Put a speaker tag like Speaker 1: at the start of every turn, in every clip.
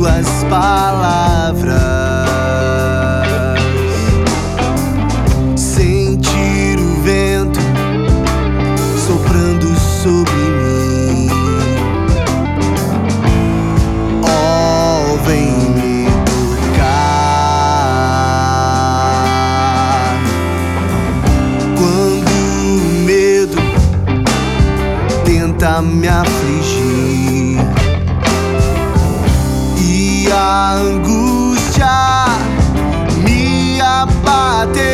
Speaker 1: tuas palavras. Sentir o vento soprando sobre mim. Oh, vem me tocar. Quando o medo tenta me afligir. angucza mia bat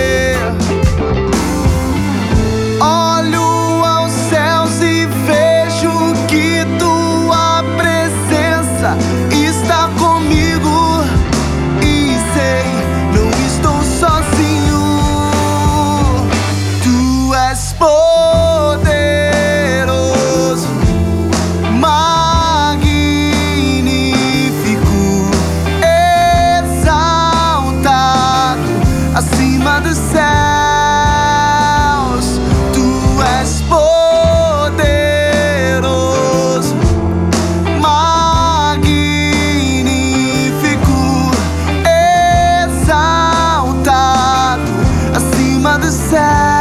Speaker 1: other side